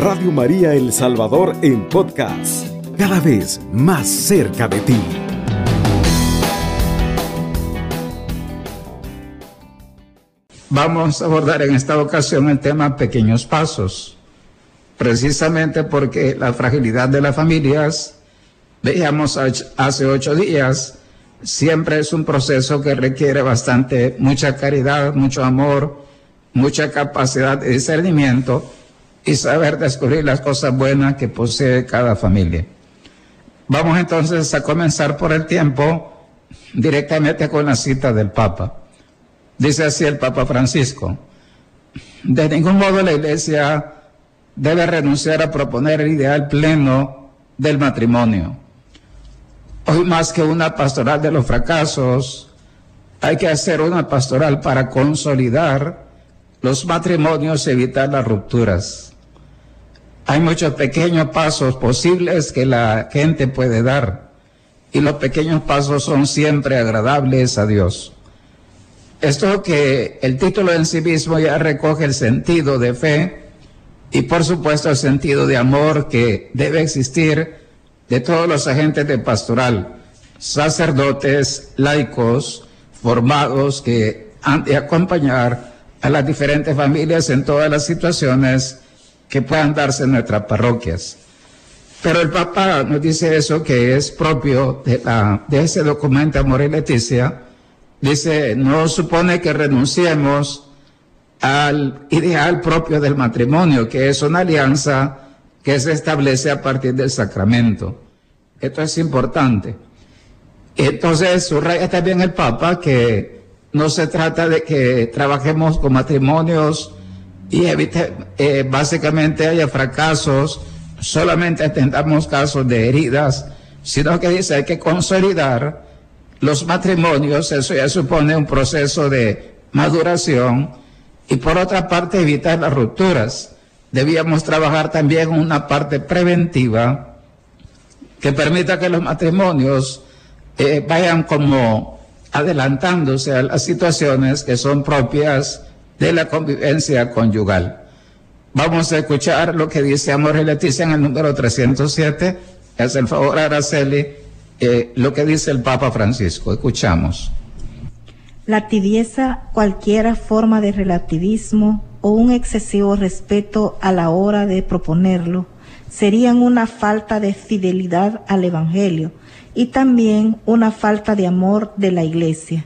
Radio María El Salvador en podcast, cada vez más cerca de ti. Vamos a abordar en esta ocasión el tema pequeños pasos, precisamente porque la fragilidad de las familias, veíamos hace ocho días, siempre es un proceso que requiere bastante, mucha caridad, mucho amor, mucha capacidad de discernimiento y saber descubrir las cosas buenas que posee cada familia. Vamos entonces a comenzar por el tiempo directamente con la cita del Papa. Dice así el Papa Francisco, de ningún modo la Iglesia debe renunciar a proponer el ideal pleno del matrimonio. Hoy más que una pastoral de los fracasos, hay que hacer una pastoral para consolidar los matrimonios y evitar las rupturas. Hay muchos pequeños pasos posibles que la gente puede dar y los pequeños pasos son siempre agradables a Dios. Esto que el título en sí mismo ya recoge el sentido de fe y por supuesto el sentido de amor que debe existir de todos los agentes de pastoral, sacerdotes, laicos, formados que han de acompañar a las diferentes familias en todas las situaciones que puedan darse en nuestras parroquias. Pero el Papa nos dice eso que es propio de, la, de ese documento Amor y Leticia, Dice, no supone que renunciemos al ideal propio del matrimonio, que es una alianza que se establece a partir del sacramento. Esto es importante. Entonces, subraya también el Papa que no se trata de que trabajemos con matrimonios y evite, eh, básicamente haya fracasos, solamente atendamos casos de heridas, sino que dice hay que consolidar los matrimonios, eso ya supone un proceso de maduración y por otra parte evitar las rupturas. Debíamos trabajar también una parte preventiva que permita que los matrimonios eh, vayan como adelantándose a las situaciones que son propias de la convivencia conyugal. Vamos a escuchar lo que dice Amor y Leticia en el número 307. Es el favor, Araceli, eh, lo que dice el Papa Francisco. Escuchamos. La tibieza, cualquiera forma de relativismo o un excesivo respeto a la hora de proponerlo, serían una falta de fidelidad al Evangelio y también una falta de amor de la Iglesia.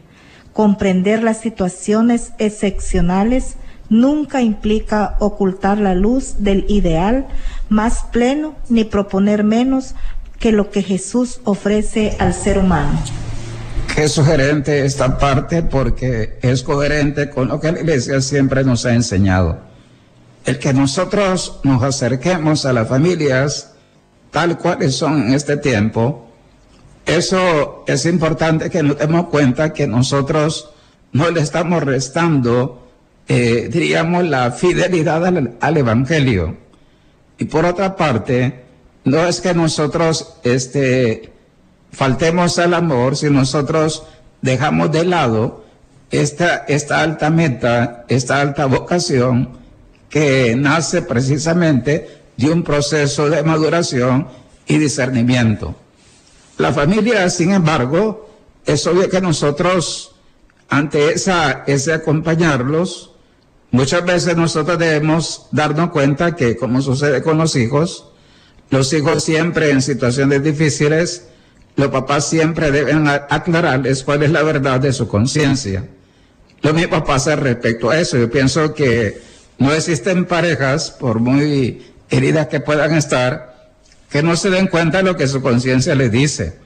Comprender las situaciones excepcionales nunca implica ocultar la luz del ideal más pleno ni proponer menos que lo que Jesús ofrece al ser humano. Qué sugerente esta parte porque es coherente con lo que la iglesia siempre nos ha enseñado. El que nosotros nos acerquemos a las familias tal cuales son en este tiempo, eso es importante que nos demos cuenta que nosotros no le estamos restando, eh, diríamos, la fidelidad al Evangelio. Y por otra parte, no es que nosotros este, faltemos al amor, si nosotros dejamos de lado esta, esta alta meta, esta alta vocación que nace precisamente de un proceso de maduración y discernimiento. La familia, sin embargo, es obvio que nosotros, ante esa, ese acompañarlos, muchas veces nosotros debemos darnos cuenta que, como sucede con los hijos, los hijos siempre en situaciones difíciles, los papás siempre deben aclararles cuál es la verdad de su conciencia. Lo mismo pasa respecto a eso. Yo pienso que no existen parejas, por muy heridas que puedan estar, que no se den cuenta de lo que su conciencia les dice.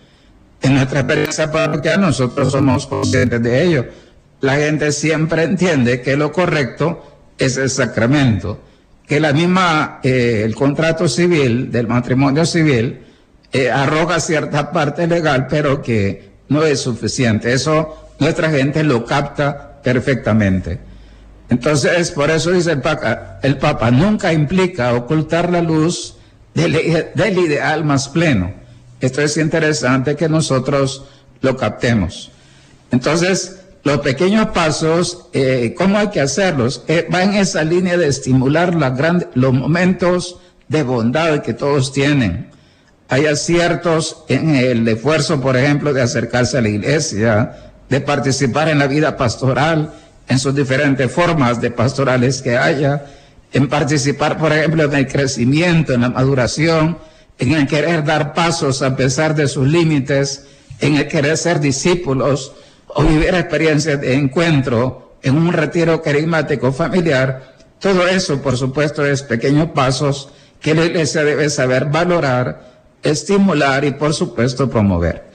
En nuestra experiencia parroquial nosotros somos conscientes de ello. La gente siempre entiende que lo correcto es el sacramento que la misma, eh, el contrato civil, del matrimonio civil, eh, arroga cierta parte legal, pero que no es suficiente. Eso nuestra gente lo capta perfectamente. Entonces, por eso dice el Papa, el Papa nunca implica ocultar la luz del, ideal más pleno. Esto es interesante que nosotros lo captemos. Entonces, los pequeños pasos, eh, ¿cómo hay que hacerlos? Eh, va en esa línea de estimular la los momentos de bondad que todos tienen. Hay aciertos en el esfuerzo, por ejemplo, de acercarse a la iglesia, de participar en la vida pastoral, en sus diferentes formas de pastorales que haya, en participar, por ejemplo, en el crecimiento, en la maduración, en el querer dar pasos a pesar de sus límites, en el querer ser discípulos o vivir experiencias de encuentro en un retiro carismático familiar. Todo eso, por supuesto, es pequeños pasos que la iglesia debe saber valorar, estimular y, por supuesto, promover.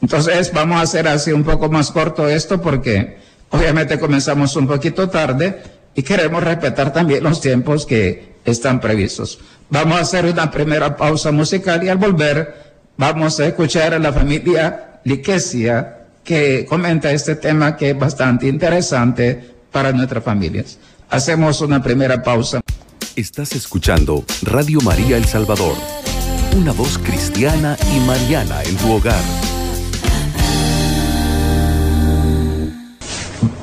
Entonces, vamos a hacer así un poco más corto esto porque obviamente comenzamos un poquito tarde y queremos respetar también los tiempos que están previstos. Vamos a hacer una primera pausa musical y al volver vamos a escuchar a la familia Liquesia que comenta este tema que es bastante interesante para nuestras familias. Hacemos una primera pausa. Estás escuchando Radio María El Salvador, una voz cristiana y mariana en tu hogar.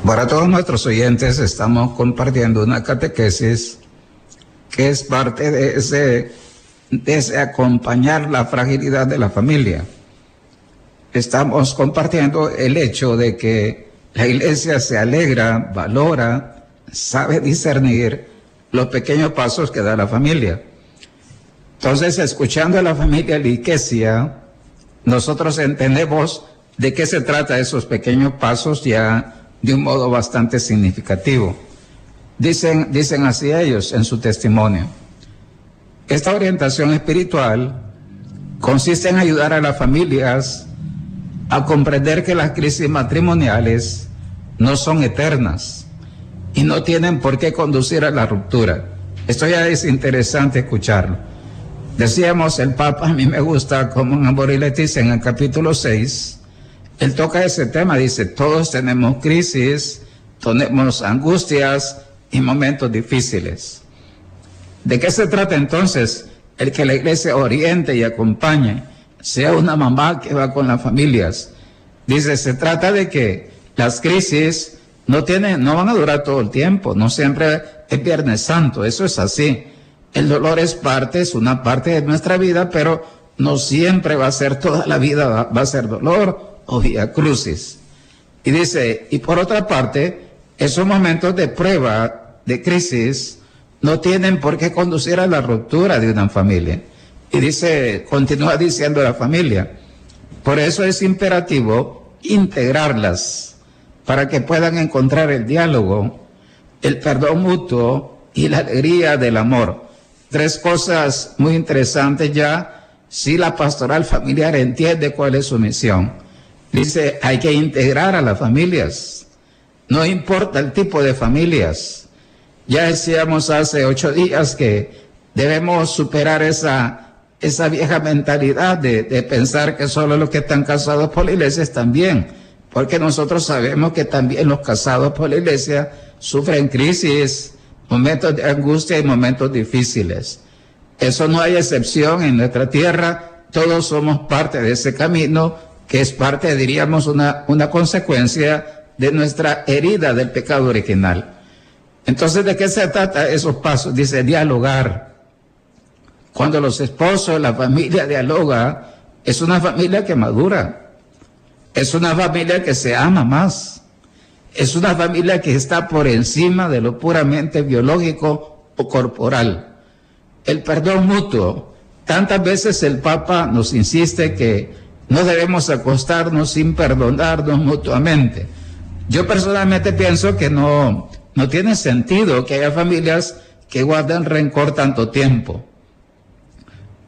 Para todos nuestros oyentes estamos compartiendo una catequesis que es parte de ese, de acompañar la fragilidad de la familia. Estamos compartiendo el hecho de que la iglesia se alegra, valora, sabe discernir los pequeños pasos que da la familia. Entonces, escuchando a la familia Liquesia, nosotros entendemos de qué se trata esos pequeños pasos ya de un modo bastante significativo. Dicen, dicen así ellos en su testimonio. Esta orientación espiritual consiste en ayudar a las familias a comprender que las crisis matrimoniales no son eternas y no tienen por qué conducir a la ruptura. Esto ya es interesante escucharlo. Decíamos, el Papa, a mí me gusta como en Amor en el capítulo 6, él toca ese tema, dice, todos tenemos crisis, tenemos angustias, y momentos difíciles. ¿De qué se trata entonces? El que la iglesia oriente y acompañe, sea una mamá que va con las familias. Dice, se trata de que las crisis no tienen, no van a durar todo el tiempo, no siempre es Viernes Santo, eso es así. El dolor es parte, es una parte de nuestra vida, pero no siempre va a ser toda la vida, va a ser dolor o vía crucis. Y dice, y por otra parte, esos momentos de prueba de crisis no tienen por qué conducir a la ruptura de una familia. Y dice, continúa diciendo la familia, por eso es imperativo integrarlas para que puedan encontrar el diálogo, el perdón mutuo y la alegría del amor. Tres cosas muy interesantes ya si la pastoral familiar entiende cuál es su misión. Dice, hay que integrar a las familias. No importa el tipo de familias ya decíamos hace ocho días que debemos superar esa, esa vieja mentalidad de, de pensar que solo los que están casados por la iglesia están bien, porque nosotros sabemos que también los casados por la iglesia sufren crisis, momentos de angustia y momentos difíciles. Eso no hay excepción en nuestra tierra, todos somos parte de ese camino que es parte, diríamos, una, una consecuencia de nuestra herida del pecado original. Entonces, ¿de qué se trata esos pasos? Dice dialogar. Cuando los esposos, la familia dialoga, es una familia que madura. Es una familia que se ama más. Es una familia que está por encima de lo puramente biológico o corporal. El perdón mutuo. Tantas veces el Papa nos insiste que no debemos acostarnos sin perdonarnos mutuamente. Yo personalmente pienso que no, no tiene sentido que haya familias que guarden rencor tanto tiempo.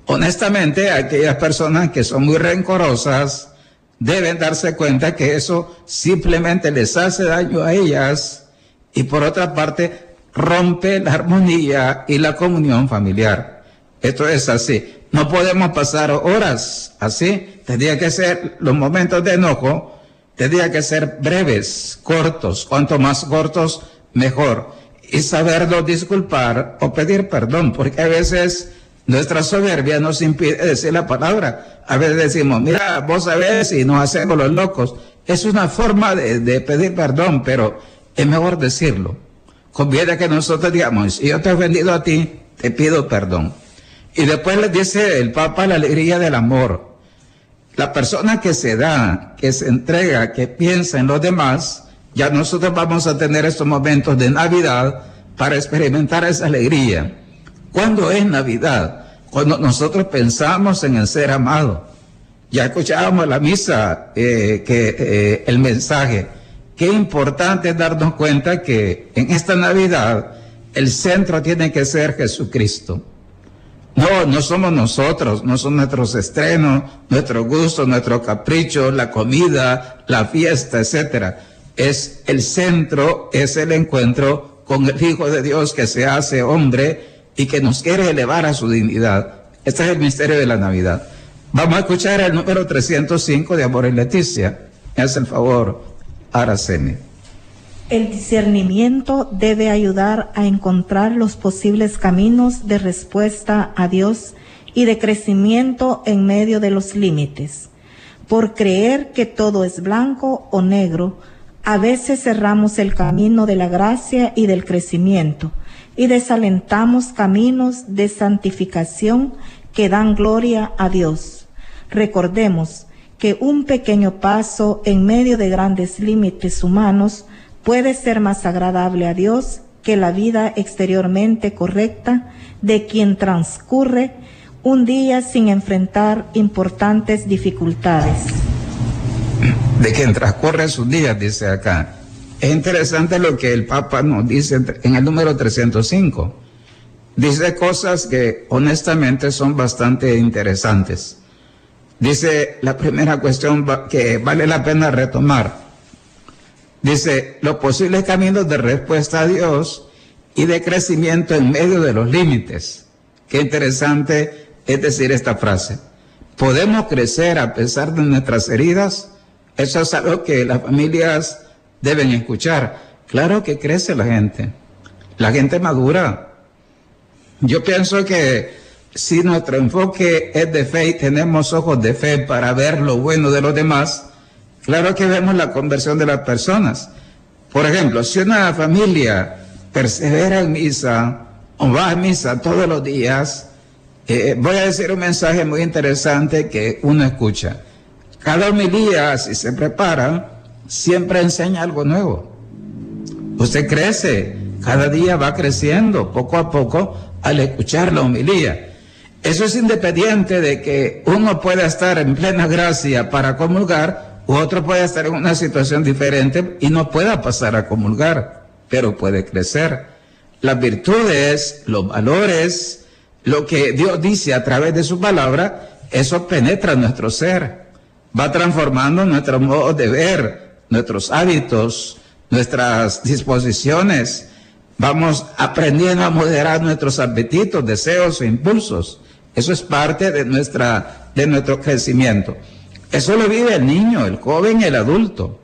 Honestamente, aquellas personas que son muy rencorosas deben darse cuenta que eso simplemente les hace daño a ellas y por otra parte rompe la armonía y la comunión familiar. Esto es así. No podemos pasar horas así. Tendría que ser los momentos de enojo, tendría que ser breves, cortos. Cuanto más cortos, mejor y saberlo disculpar o pedir perdón, porque a veces nuestra soberbia nos impide decir la palabra. A veces decimos, mira, vos sabés y nos hacemos los locos. Es una forma de, pedir perdón, pero es mejor decirlo. Conviene que nosotros digamos, yo te he ofendido a ti, te pido perdón. Y después le dice el Papa la alegría del amor. La persona que se da, que se entrega, que piensa en los demás, ya nosotros vamos a tener estos momentos de Navidad para experimentar esa alegría. ¿Cuándo es Navidad? Cuando nosotros pensamos en el ser amado. Ya escuchábamos la misa, eh, que eh, el mensaje. Qué importante es darnos cuenta que en esta Navidad el centro tiene que ser Jesucristo. No, no somos nosotros, no son nuestros estrenos, nuestros gustos, nuestros caprichos, la comida, la fiesta, etcétera. Es el centro, es el encuentro con el Hijo de Dios que se hace hombre y que nos quiere elevar a su dignidad. Este es el misterio de la Navidad. Vamos a escuchar el número 305 de Amor y Leticia. Es el favor, Aracene. El discernimiento debe ayudar a encontrar los posibles caminos de respuesta a Dios y de crecimiento en medio de los límites. Por creer que todo es blanco o negro, a veces cerramos el camino de la gracia y del crecimiento y desalentamos caminos de santificación que dan gloria a Dios. Recordemos que un pequeño paso en medio de grandes límites humanos puede ser más agradable a Dios que la vida exteriormente correcta de quien transcurre un día sin enfrentar importantes dificultades. De quien transcurre sus días, dice acá. Es interesante lo que el Papa nos dice en el número 305. Dice cosas que honestamente son bastante interesantes. Dice la primera cuestión que vale la pena retomar Dice, los posibles caminos de respuesta a Dios y de crecimiento en medio de los límites. Qué interesante es decir esta frase. ¿Podemos crecer a pesar de nuestras heridas? Eso es algo que las familias deben escuchar. Claro que crece la gente. La gente madura. Yo pienso que si nuestro enfoque es de fe y tenemos ojos de fe para ver lo bueno de los demás, Claro que vemos la conversión de las personas. Por ejemplo, si una familia persevera en misa o va a misa todos los días, eh, voy a decir un mensaje muy interesante que uno escucha. Cada homilía, si se prepara, siempre enseña algo nuevo. Usted crece, cada día va creciendo poco a poco al escuchar la homilía. Eso es independiente de que uno pueda estar en plena gracia para comulgar otro puede estar en una situación diferente y no pueda pasar a comulgar, pero puede crecer. Las virtudes, los valores, lo que Dios dice a través de su palabra, eso penetra nuestro ser, va transformando nuestro modo de ver, nuestros hábitos, nuestras disposiciones. Vamos aprendiendo a moderar nuestros apetitos, deseos e impulsos. Eso es parte de, nuestra, de nuestro crecimiento. Eso lo vive el niño, el joven, el adulto.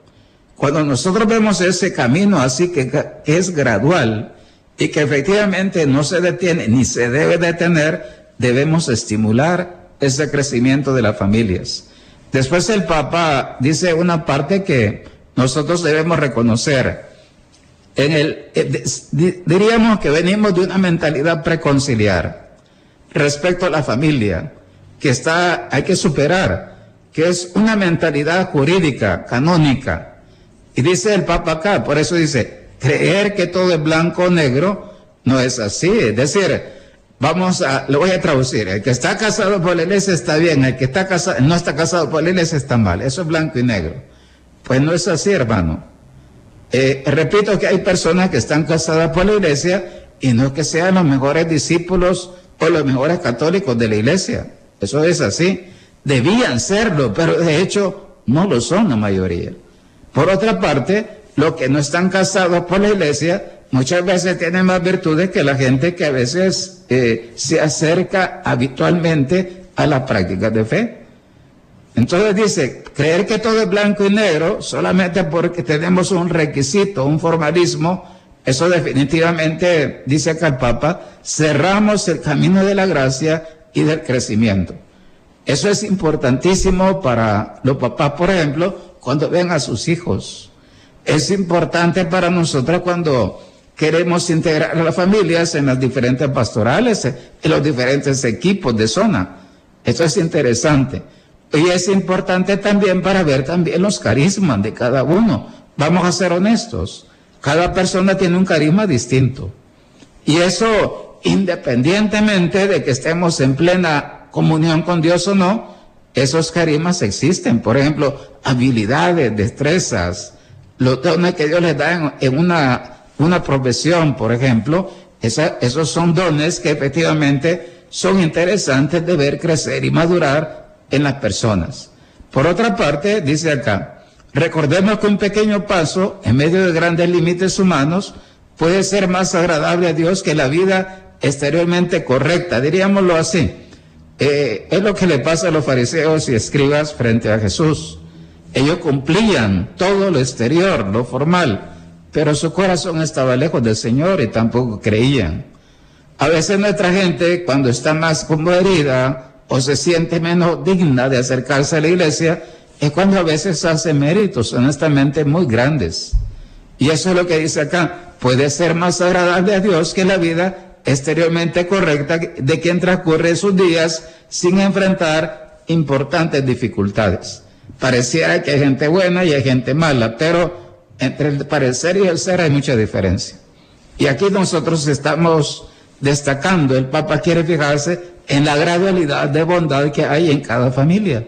Cuando nosotros vemos ese camino así que, es gradual y que efectivamente no se detiene ni se debe detener, debemos estimular ese crecimiento de las familias. Después el Papa dice una parte que nosotros debemos reconocer. En el, eh, diríamos que venimos de una mentalidad preconciliar respecto a la familia, que está, hay que superar que es una mentalidad jurídica, canónica. Y dice el Papa acá, por eso dice, creer que todo es blanco o negro no es así. Es decir, vamos a, lo voy a traducir, el que está casado por la iglesia está bien, el que está casado, no está casado por la iglesia está mal, eso es blanco y negro. Pues no es así, hermano. Eh, repito que hay personas que están casadas por la iglesia y no que sean los mejores discípulos o los mejores católicos de la iglesia. Eso es así. Debían serlo, pero de hecho no lo son la mayoría. Por otra parte, los que no están casados por la iglesia muchas veces tienen más virtudes que la gente que a veces eh, se acerca habitualmente a la práctica de fe. Entonces dice, creer que todo es blanco y negro solamente porque tenemos un requisito, un formalismo, eso definitivamente, dice acá el Papa, cerramos el camino de la gracia y del crecimiento. Eso es importantísimo para los papás, por ejemplo, cuando ven a sus hijos. Es importante para nosotros cuando queremos integrar a las familias en las diferentes pastorales, en los diferentes equipos de zona. Eso es interesante. Y es importante también para ver también los carismas de cada uno. Vamos a ser honestos. Cada persona tiene un carisma distinto. Y eso, independientemente de que estemos en plena comunión con Dios o no, esos carismas existen. Por ejemplo, habilidades, destrezas, los dones que Dios les da en, una, una profesión, por ejemplo, esos son dones que efectivamente son interesantes de ver crecer y madurar en las personas. Por otra parte, dice acá, recordemos que un pequeño paso en medio de grandes límites humanos puede ser más agradable a Dios que la vida exteriormente correcta, diríamoslo así. Eh, es lo que le pasa a los fariseos y escribas frente a Jesús. Ellos cumplían todo lo exterior, lo formal, pero su corazón estaba lejos del Señor y tampoco creían. A veces nuestra gente, cuando está más como herida o se siente menos digna de acercarse a la iglesia, es cuando a veces hace méritos honestamente muy grandes. Y eso es lo que dice acá, puede ser más agradable a Dios que la vida exteriormente correcta de quien transcurre sus días sin enfrentar importantes dificultades. Pareciera que hay gente buena y hay gente mala, pero entre el parecer y el ser hay mucha diferencia. Y aquí nosotros estamos destacando, el Papa quiere fijarse en la gradualidad de bondad que hay en cada familia.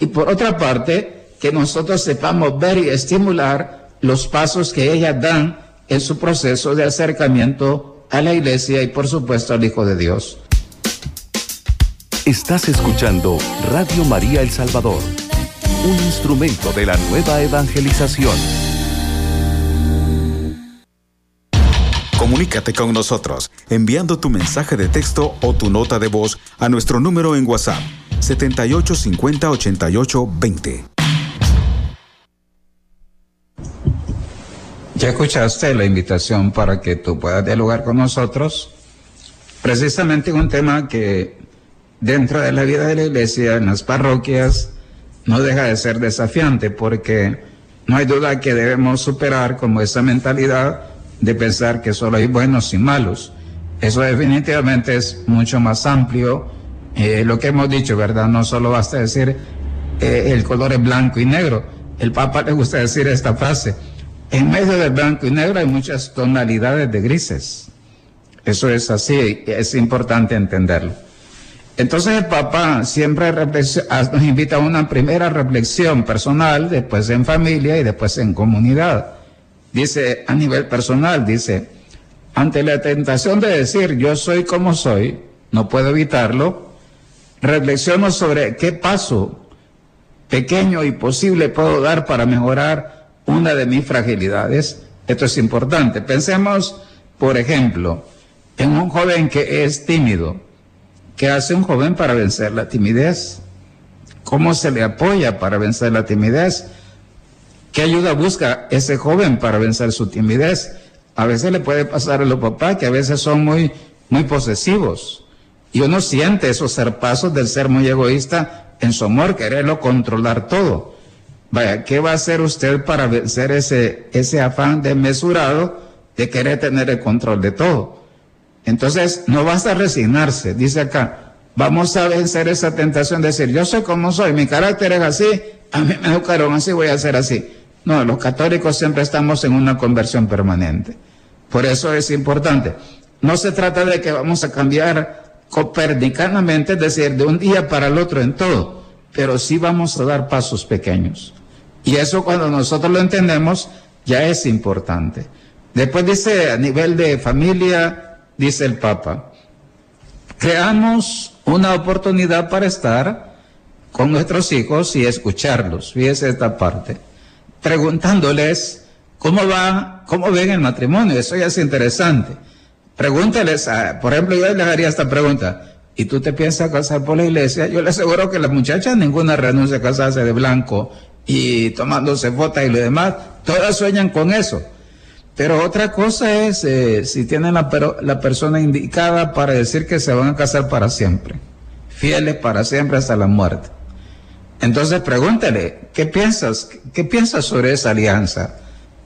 Y por otra parte, que nosotros sepamos ver y estimular los pasos que ellas dan en su proceso de acercamiento a la iglesia y por supuesto al Hijo de Dios. Estás escuchando Radio María El Salvador, un instrumento de la nueva evangelización. Comunícate con nosotros enviando tu mensaje de texto o tu nota de voz a nuestro número en WhatsApp 7850 88 20. Ya escuchaste la invitación para que tú puedas dialogar con nosotros. Precisamente un tema que dentro de la vida de la iglesia, en las parroquias, no deja de ser desafiante porque no hay duda que debemos superar como esa mentalidad de pensar que solo hay buenos y malos. Eso definitivamente es mucho más amplio. Eh, lo que hemos dicho, ¿verdad? No solo basta decir eh, el color es blanco y negro. El Papa le gusta decir esta frase en medio del blanco y negro hay muchas tonalidades de grises. Eso es así, es importante entenderlo. Entonces el Papa siempre nos invita a una primera reflexión personal, después en familia y después en comunidad. Dice a nivel personal, dice, ante la tentación de decir yo soy como soy, no puedo evitarlo, reflexiono sobre qué paso pequeño y posible puedo dar para mejorar una de mis fragilidades. Esto es importante. Pensemos, por ejemplo, en un joven que es tímido. ¿Qué hace un joven para vencer la timidez? ¿Cómo se le apoya para vencer la timidez? ¿Qué ayuda busca ese joven para vencer su timidez? A veces le puede pasar a los papás que a veces son muy, muy posesivos. Y uno siente esos pasos del ser muy egoísta en su amor, quererlo controlar todo. Vaya, ¿qué va a hacer usted para vencer ese, ese afán desmesurado de querer tener el control de todo? Entonces, no basta resignarse, dice acá, vamos a vencer esa tentación de decir, yo soy como soy, mi carácter es así, a mí me educaron así, voy a ser así. No, los católicos siempre estamos en una conversión permanente. Por eso es importante. No se trata de que vamos a cambiar copernicanamente, es decir, de un día para el otro en todo, pero sí vamos a dar pasos pequeños. Y eso cuando nosotros lo entendemos ya es importante. Después dice, a nivel de familia, dice el Papa, creamos una oportunidad para estar con nuestros hijos y escucharlos. Fíjese esta parte. Preguntándoles cómo va, cómo ven el matrimonio. Eso ya es interesante. Pregúntales, por ejemplo, yo les haría esta pregunta. ¿Y tú te piensas casar por la iglesia? Yo le aseguro que las muchachas ninguna renuncia a casarse de blanco y tomándose fotos y lo demás, todas sueñan con eso. Pero otra cosa es eh, si tienen la, la persona indicada para decir que se van a casar para siempre, fieles para siempre hasta la muerte. Entonces pregúntale, ¿qué piensas? ¿Qué piensas sobre esa alianza?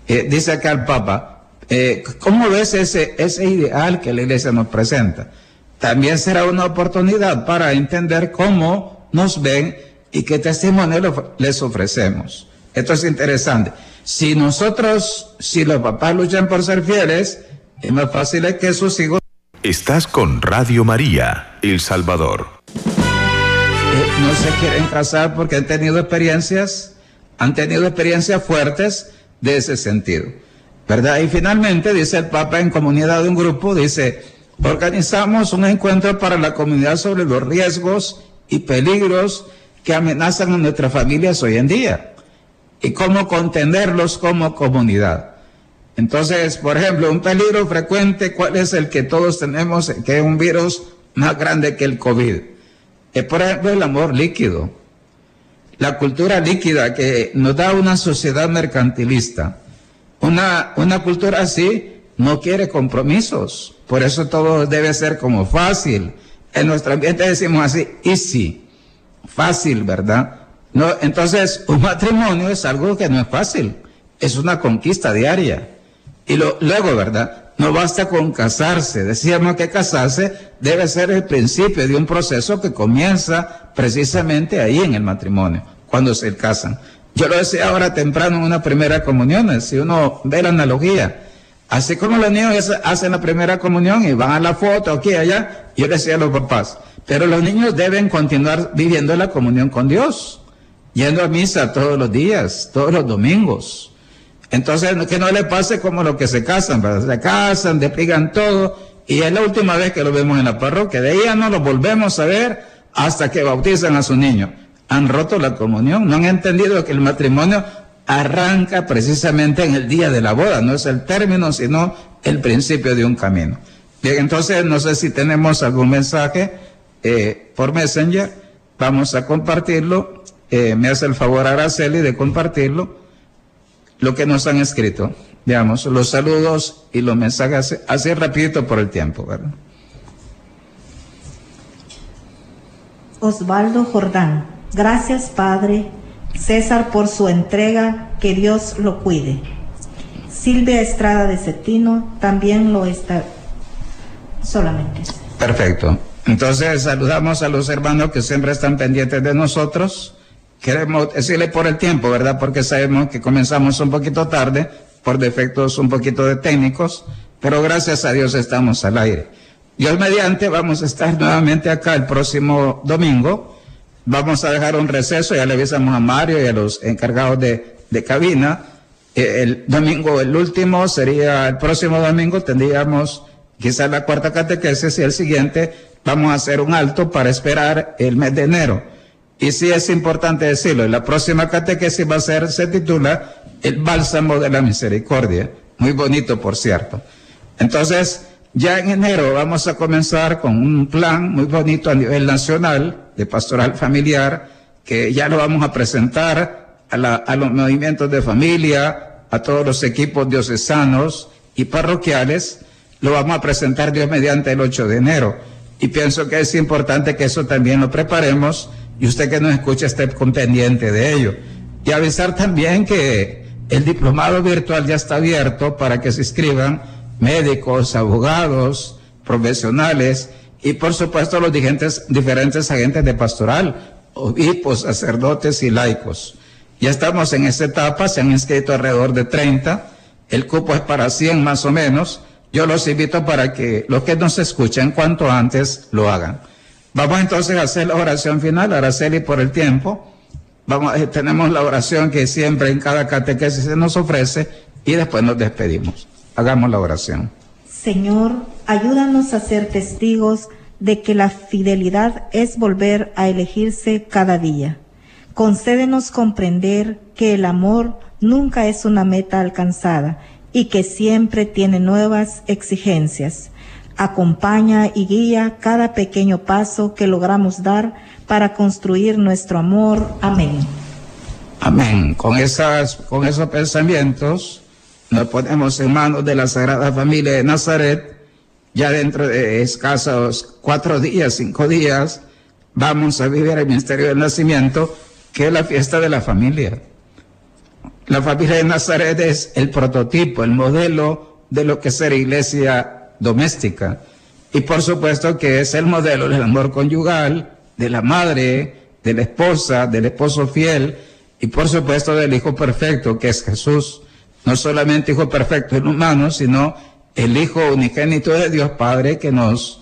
Eh, dice acá el Papa, Eh, ¿Cómo ves ese, ese ideal que la iglesia nos presenta? También será una oportunidad para entender cómo nos ven y qué testimonio les ofrecemos. Esto es interesante. Si nosotros, si los papás luchan por ser fieles, es más fácil que sus hijos. Estás con Radio María, El Salvador. Eh, no se quieren casar porque han tenido experiencias, han tenido experiencias fuertes de ese sentido. ¿Verdad? Y finalmente, dice el Papa en comunidad de un grupo, dice, organizamos un encuentro para la comunidad sobre los riesgos y peligros que amenazan a nuestras familias hoy en día y cómo contenerlos como comunidad. Entonces, por ejemplo, un peligro frecuente, ¿cuál es el que todos tenemos, que es un virus más grande que el COVID? Es, por ejemplo, el amor líquido. La cultura líquida que nos da una sociedad mercantilista. Una, una cultura así no quiere compromisos. Por eso todo debe ser como fácil. En nuestro ambiente decimos así, easy, fácil, ¿verdad? No, entonces, un matrimonio es algo que no es fácil, es una conquista diaria. Y luego, ¿verdad? No basta con casarse. Decíamos que casarse debe ser el principio de un proceso que comienza precisamente ahí en el matrimonio, cuando se casan. Yo lo decía ahora temprano en una primera comunión, si uno ve la analogía. Así como los niños hacen la primera comunión y van a la foto aquí y allá, yo decía a los papás, pero los niños deben continuar viviendo la comunión con Dios, yendo a misa todos los días, todos los domingos. Entonces, que no le pase como los que se casan. Se casan, despligan todo, y es la última vez que lo vemos en la parroquia. De ya no lo volvemos a ver hasta que bautizan a su niño. Han roto la comunión, no han entendido que el matrimonio arranca precisamente en el día de la boda, no es el término, sino el principio de un camino. Bien, entonces no sé si tenemos algún mensaje eh, por Messenger, vamos a compartirlo. Eh, me hace el favor Araceli de compartirlo lo que nos han escrito. Veamos, los saludos y los mensajes, así rapidito por el tiempo, ¿verdad? Osvaldo Jordán, gracias Padre, César por su entrega, que Dios lo cuide. Silvia Estrada de Cetino también lo está solamente. Perfecto. Entonces saludamos a los hermanos que siempre están pendientes de nosotros queremos decirle por el tiempo, ¿verdad? Porque sabemos que comenzamos un poquito tarde, por defectos un poquito de técnicos, pero gracias a Dios estamos al aire. Dios mediante, vamos a estar nuevamente acá el próximo domingo. Vamos a dejar un receso, ya le avisamos a Mario y a los encargados de, de cabina. Eh, el domingo, el último, sería el próximo domingo, tendríamos quizás la cuarta catequesis y el siguiente vamos a hacer un alto para esperar el mes de enero y sí es importante decirlo, la próxima catequesis va a ser, se titula El bálsamo de la misericordia. Muy bonito, por cierto. Entonces, ya en enero vamos a comenzar con un plan muy bonito a nivel nacional de pastoral familiar, que ya lo vamos a presentar a, a los movimientos de familia, a todos los equipos diocesanos y parroquiales. Lo vamos a presentar Dios mediante el 8 de enero. Y pienso que es importante que eso también lo preparemos y usted que nos escucha esté pendiente de ello. Y avisar también que el diplomado virtual ya está abierto para que se inscriban médicos, abogados, profesionales y por supuesto los diferentes, diferentes agentes de pastoral, obispos, sacerdotes y laicos. Ya estamos en esta etapa, se han inscrito alrededor de 30, el cupo es para 100 más o menos. Yo los invito para que los que nos escuchen cuanto antes lo hagan. Vamos entonces a hacer la oración final, Araceli, por el tiempo. Vamos, eh, tenemos la oración que siempre en cada catequesis se nos ofrece y después nos despedimos. Hagamos la oración. Señor, ayúdanos a ser testigos de que la fidelidad es volver a elegirse cada día. Concédenos comprender que el amor nunca es una meta alcanzada y que siempre tiene nuevas exigencias acompaña y guía cada pequeño paso que logramos dar para construir nuestro amor. Amén. Amén. Con, esas, con esos pensamientos nos ponemos en manos de la Sagrada Familia de Nazaret. Ya dentro de escasos cuatro días, cinco días, vamos a vivir el misterio del nacimiento, que es la fiesta de la familia. La familia de Nazaret es el prototipo, el modelo de lo que es ser iglesia doméstica. Y por supuesto que es el modelo del amor conyugal, de la madre, de la esposa, del esposo fiel y por supuesto del Hijo perfecto que es Jesús. No solamente Hijo perfecto en humano, sino el Hijo unigénito de Dios Padre que nos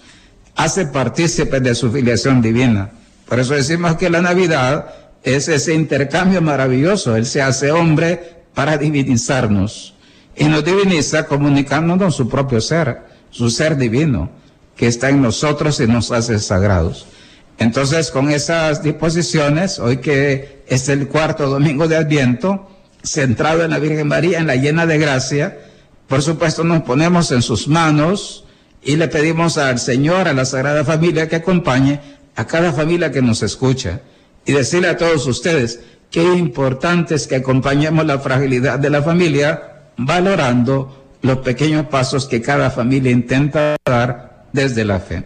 hace partícipes de su filiación divina. Por eso decimos que la Navidad es ese intercambio maravilloso. Él se hace hombre para divinizarnos y nos diviniza comunicándonos su propio ser, su ser divino que está en nosotros y nos hace sagrados. Entonces, con esas disposiciones, hoy que es el cuarto domingo de Adviento, centrado en la Virgen María, en la llena de gracia, por supuesto nos ponemos en sus manos y le pedimos al Señor, a la Sagrada Familia, que acompañe a cada familia que nos escucha y decirle a todos ustedes qué importante es que acompañemos la fragilidad de la familia valorando los pequeños pasos que cada familia intenta dar desde la fe.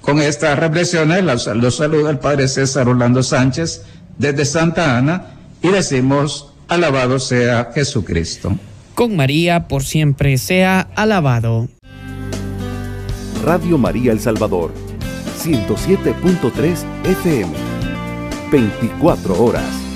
Con estas reflexiones los, saluda el Padre César Orlando Sánchez desde Santa Ana y decimos, alabado sea Jesucristo. Con María por siempre sea alabado. Radio María El Salvador, 107.3 FM, 24 horas.